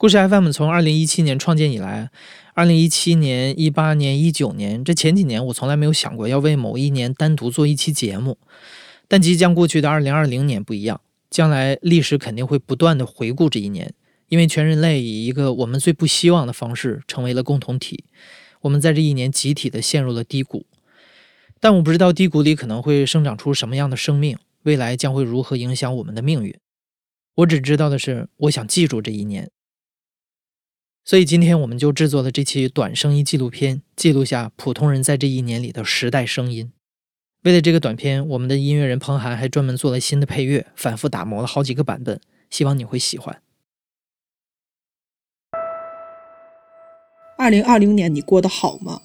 故事 FM 从二零一七年创建以来，二零一七年、一八年、一九年这前几年，我从来没有想过要为某一年单独做一期节目。但即将过去的二零二零年不一样，将来历史肯定会不断的回顾这一年，因为全人类以一个我们最不希望的方式成为了共同体。我们在这一年集体的陷入了低谷，但我不知道低谷里可能会生长出什么样的生命，未来将会如何影响我们的命运。我只知道的是，我想记住这一年。所以今天我们就制作了这期短声音纪录片，记录下普通人在这一年里的时代声音。为了这个短片，我们的音乐人彭涵还专门做了新的配乐，反复打磨了好几个版本，希望你会喜欢。二零二零年你过得好吗？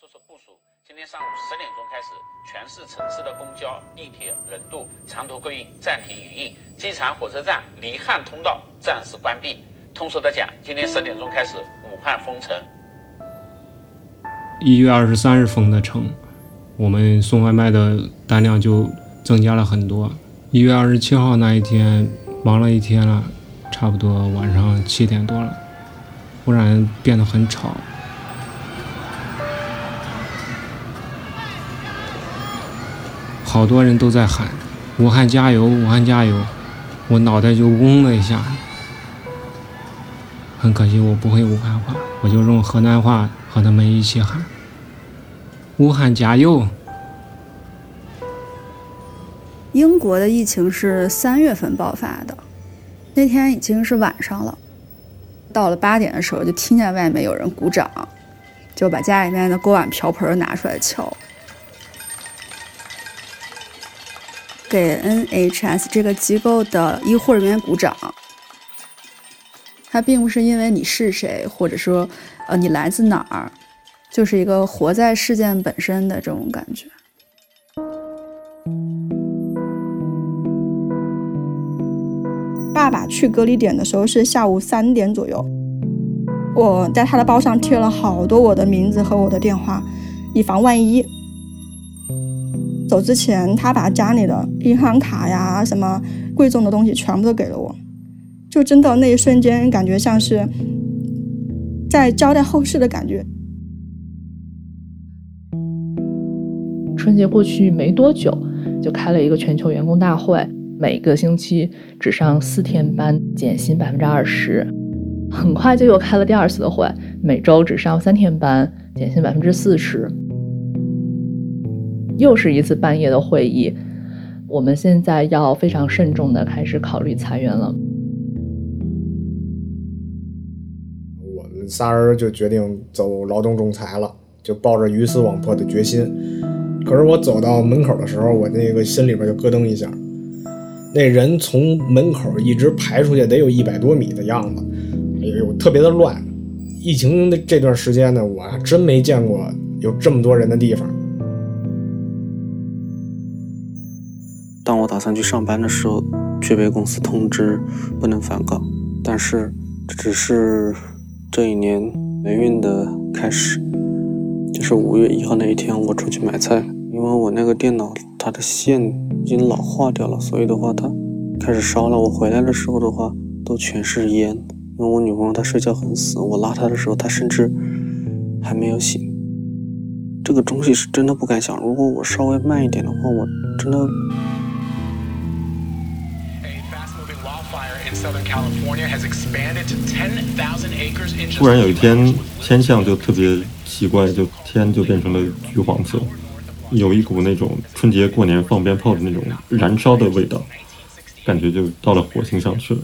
做出部署。今天上午十点钟开始，全市城市的公交、地铁、轮渡、长途客运暂停营运，机场、火车站离汉通道暂时关闭。通俗的讲，今天十点钟开始，武汉封城。一月二十三日封的城。我们送外卖的单量就增加了很多。一月二十七号那一天，忙了一天了，差不多晚上七点多了，忽然变得很吵，好多人都在喊“武汉加油，武汉加油”，我脑袋就嗡了一下。很可惜我不会武汉话，我就用河南话和他们一起喊。武汉加油！英国的疫情是三月份爆发的，那天已经是晚上了。到了八点的时候，就听见外面有人鼓掌，就把家里面的锅碗瓢盆拿出来敲，给 NHS 这个机构的医护人员鼓掌。他并不是因为你是谁，或者说，呃，你来自哪儿。就是一个活在事件本身的这种感觉。爸爸去隔离点的时候是下午三点左右，我在他的包上贴了好多我的名字和我的电话，以防万一。走之前，他把家里的银行卡呀、什么贵重的东西全部都给了我，就真的那一瞬间，感觉像是在交代后事的感觉。春节过去没多久，就开了一个全球员工大会，每个星期只上四天班，减薪百分之二十。很快就又开了第二次的会，每周只上三天班，减薪百分之四十。又是一次半夜的会议，我们现在要非常慎重的开始考虑裁员了。仨人就决定走劳动仲裁了，就抱着鱼死网破的决心。可是我走到门口的时候，我那个心里边就咯噔一下。那人从门口一直排出去，得有一百多米的样子，哎呦，特别的乱。疫情的这段时间呢，我还真没见过有这么多人的地方。当我打算去上班的时候，却被公司通知不能返岗。但是这只是这一年霉运的开始。就是五月一号那一天，我出去买菜，因为我那个电脑它的线已经老化掉了，所以的话它开始烧了。我回来的时候的话都全是烟，因为我女朋友她睡觉很死，我拉她的时候她甚至还没有醒。这个东西是真的不敢想，如果我稍微慢一点的话，我真的。突然有一天天象就特别。奇怪，就天就变成了橘黄色，有一股那种春节过年放鞭炮的那种燃烧的味道，感觉就到了火星上去了。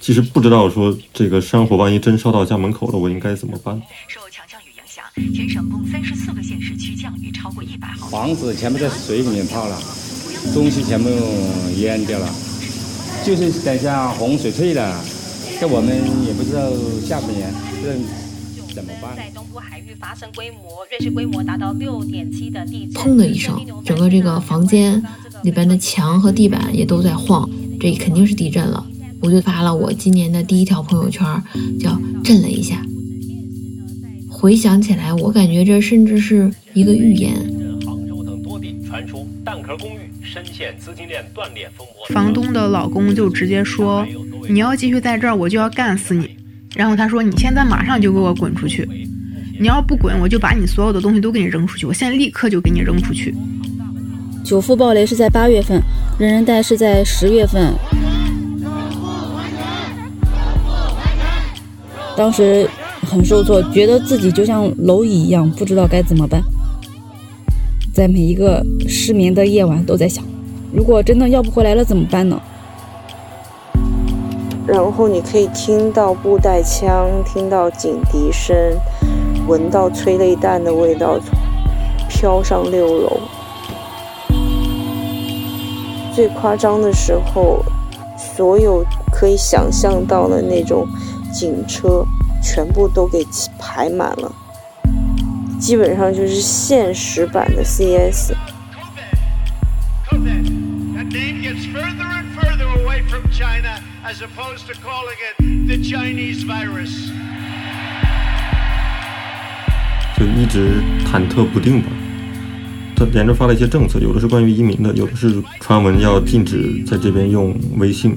其实不知道说这个山火万一真烧到家门口了，我应该怎么办？受强降雨影响，全省共三十四个县市区降雨超过一百毫米。房子全部在水里面泡了，东西全部淹掉了，就是等下洪水退了，这我们也不知道下半年这怎么办。在东部海域发生规模、瑞士规模达到六点七的地震，砰的一声，整个这个房间里边的墙和地板也都在晃，这肯定是地震了。我就发了我今年的第一条朋友圈，叫“震了一下”。回想起来，我感觉这甚至是一个预言。杭州等多地传出蛋壳公寓。深陷资金链断裂风波。房东的老公就直接说：“你要继续在这儿，我就要干死你。”然后他说：“你现在马上就给我滚出去！你要不滚，我就把你所有的东西都给你扔出去！我现在立刻就给你扔出去！”九富暴雷是在八月份，人人贷是在十月份。当时很受挫，觉得自己就像蝼蚁一样，不知道该怎么办。在每一个失眠的夜晚，都在想：如果真的要不回来了怎么办呢？然后你可以听到布袋枪，听到警笛声，闻到催泪弹的味道，飘上六楼。最夸张的时候，所有可以想象到的那种警车，全部都给排满了，基本上就是现实版的 CS。as opposed to calling it the Chinese virus。就一直忐忑不定吧。他连着发了一些政策，有的是关于移民的，有的是传闻要禁止在这边用微信。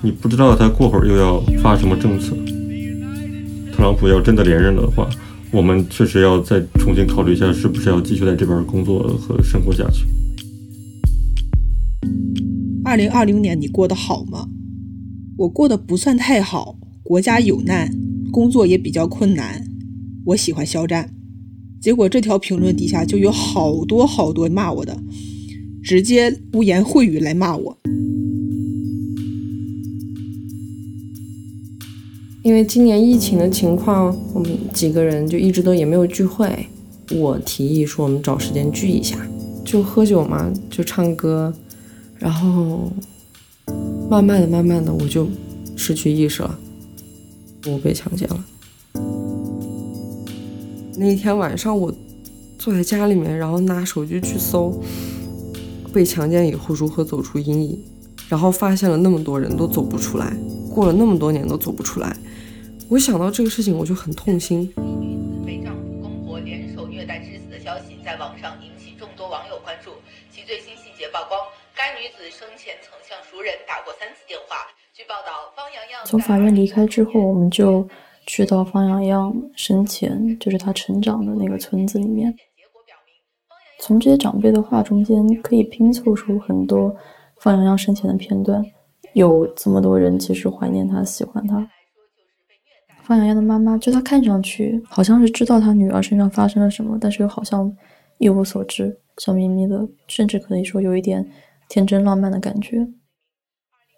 你不知道他过会儿又要发什么政策。特朗普要真的连任了的话，我们确实要再重新考虑一下，是不是要继续在这边工作和生活下去。二零二零年你过得好吗？我过得不算太好，国家有难，工作也比较困难。我喜欢肖战，结果这条评论底下就有好多好多骂我的，直接污言秽语来骂我。因为今年疫情的情况，我们几个人就一直都也没有聚会。我提议说我们找时间聚一下，就喝酒嘛，就唱歌。然后，慢慢的、慢慢的，我就失去意识了。我被强奸了。那天晚上，我坐在家里面，然后拿手机去搜被强奸以后如何走出阴影，然后发现了那么多人都走不出来，过了那么多年都走不出来。我想到这个事情，我就很痛心。女子被丈夫公婆联手虐待致死的消息在网上引起众多网友关注，其最新细节曝光。该女子生前曾向熟人打过三次电话。据报道，方洋洋从法院离开之后，我们就去到方洋洋生前，就是他成长的那个村子里面。从这些长辈的话中间，可以拼凑出很多方洋洋生前的片段。有这么多人其实怀念他，喜欢他。方洋洋的妈妈，就她看上去好像是知道她女儿身上发生了什么，但是又好像一无所知，笑眯眯的，甚至可以说有一点。天真浪漫的感觉，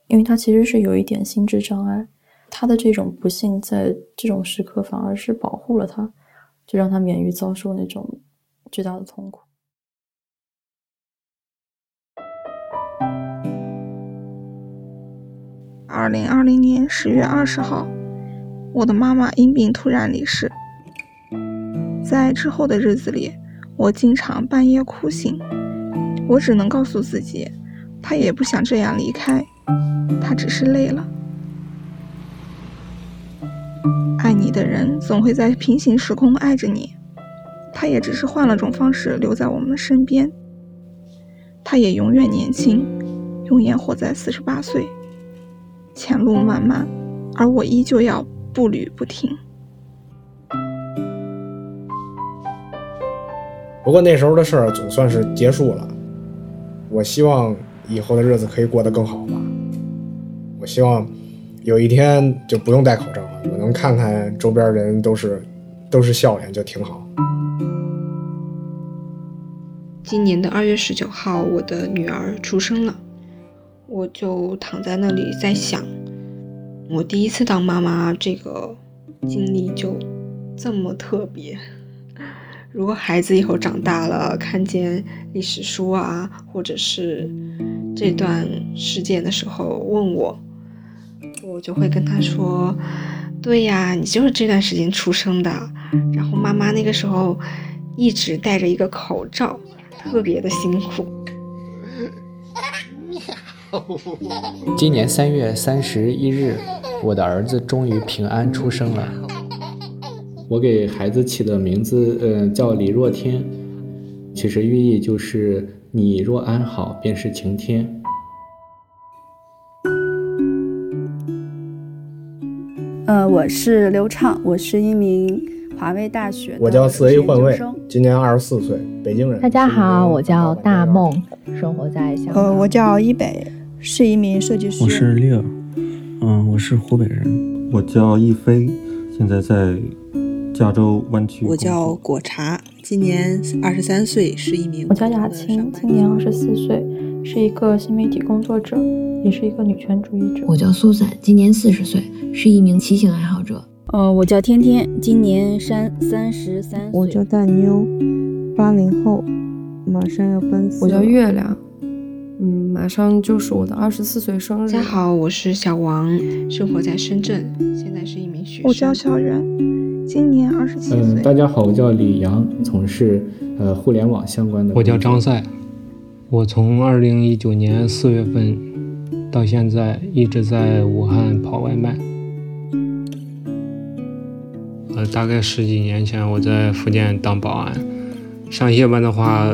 因为他其实是有一点心智障碍，他的这种不幸在这种时刻反而是保护了他，就让他免于遭受那种巨大的痛苦。二零二零年十月二十号，我的妈妈因病突然离世，在之后的日子里，我经常半夜哭醒，我只能告诉自己。她也不想这样离开，她只是累了。爱你的人总会在平行时空爱着你，他也只是换了种方式留在我们身边。他也永远年轻，永远活在四十八岁。前路漫漫，而我依旧要步履不停。不过那时候的事儿总算是结束了，我希望。以后的日子可以过得更好吧。我希望有一天就不用戴口罩了，我能看看周边人都是都是笑脸，就挺好。今年的二月十九号，我的女儿出生了，我就躺在那里在想，我第一次当妈妈这个经历就这么特别。如果孩子以后长大了，看见历史书啊，或者是这段事件的时候问我，我就会跟他说：“对呀，你就是这段时间出生的。”然后妈妈那个时候一直戴着一个口罩，特别的辛苦。今年三月三十一日，我的儿子终于平安出生了。我给孩子起的名字，呃，叫李若天，其实寓意就是你若安好，便是晴天。呃，我是刘畅，我是一名华威大学。我叫四 A 换位，今年二十四岁，北京人。大家好，我叫大梦，生活在香港。呃，我叫一北，是一名设计师。我是六，嗯，我是湖北人。我叫一飞，现在在加州湾区。我叫果茶，今年二十三岁，是一名。我叫雅琴，今年二十四岁，是一个新媒体工作者。也是一个女权主义者。我叫苏散，今年四十岁，是一名骑行爱好者。呃，我叫天天，今年三三十三岁。我叫大妞，八零后，马上要奔四。我叫月亮，嗯，马上就是我的二十四岁生日。大家好，我是小王，生活在深圳，现在是一名学生。我叫小袁，今年二十七岁。嗯，大家好，我叫李阳，从事呃互联网相关的。我叫张赛，我从二零一九年四月份。到现在一直在武汉跑外卖。呃，大概十几年前我在福建当保安，上夜班的话，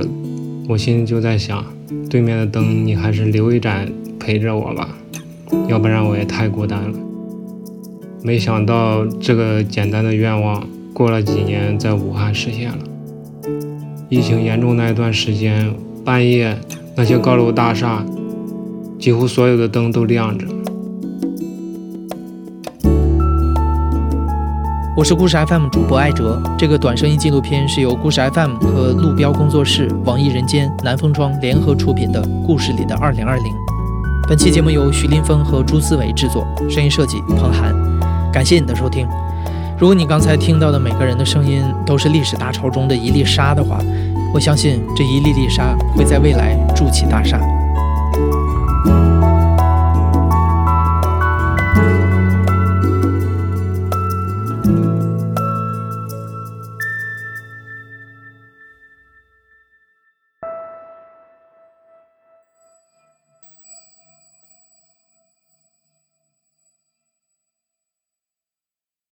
我心里就在想，对面的灯你还是留一盏陪着我吧，要不然我也太孤单了。没想到这个简单的愿望，过了几年在武汉实现了。疫情严重那一段时间，半夜那些高楼大厦。几乎所有的灯都亮着。我是故事 FM 主播艾哲。这个短声音纪录片是由故事 FM 和路标工作室、网易人间、南风窗联合出品的《故事里的2020》。本期节目由徐林峰和朱思维制作，声音设计彭涵。感谢你的收听。如果你刚才听到的每个人的声音都是历史大潮中的一粒沙的话，我相信这一粒粒沙会在未来筑起大厦。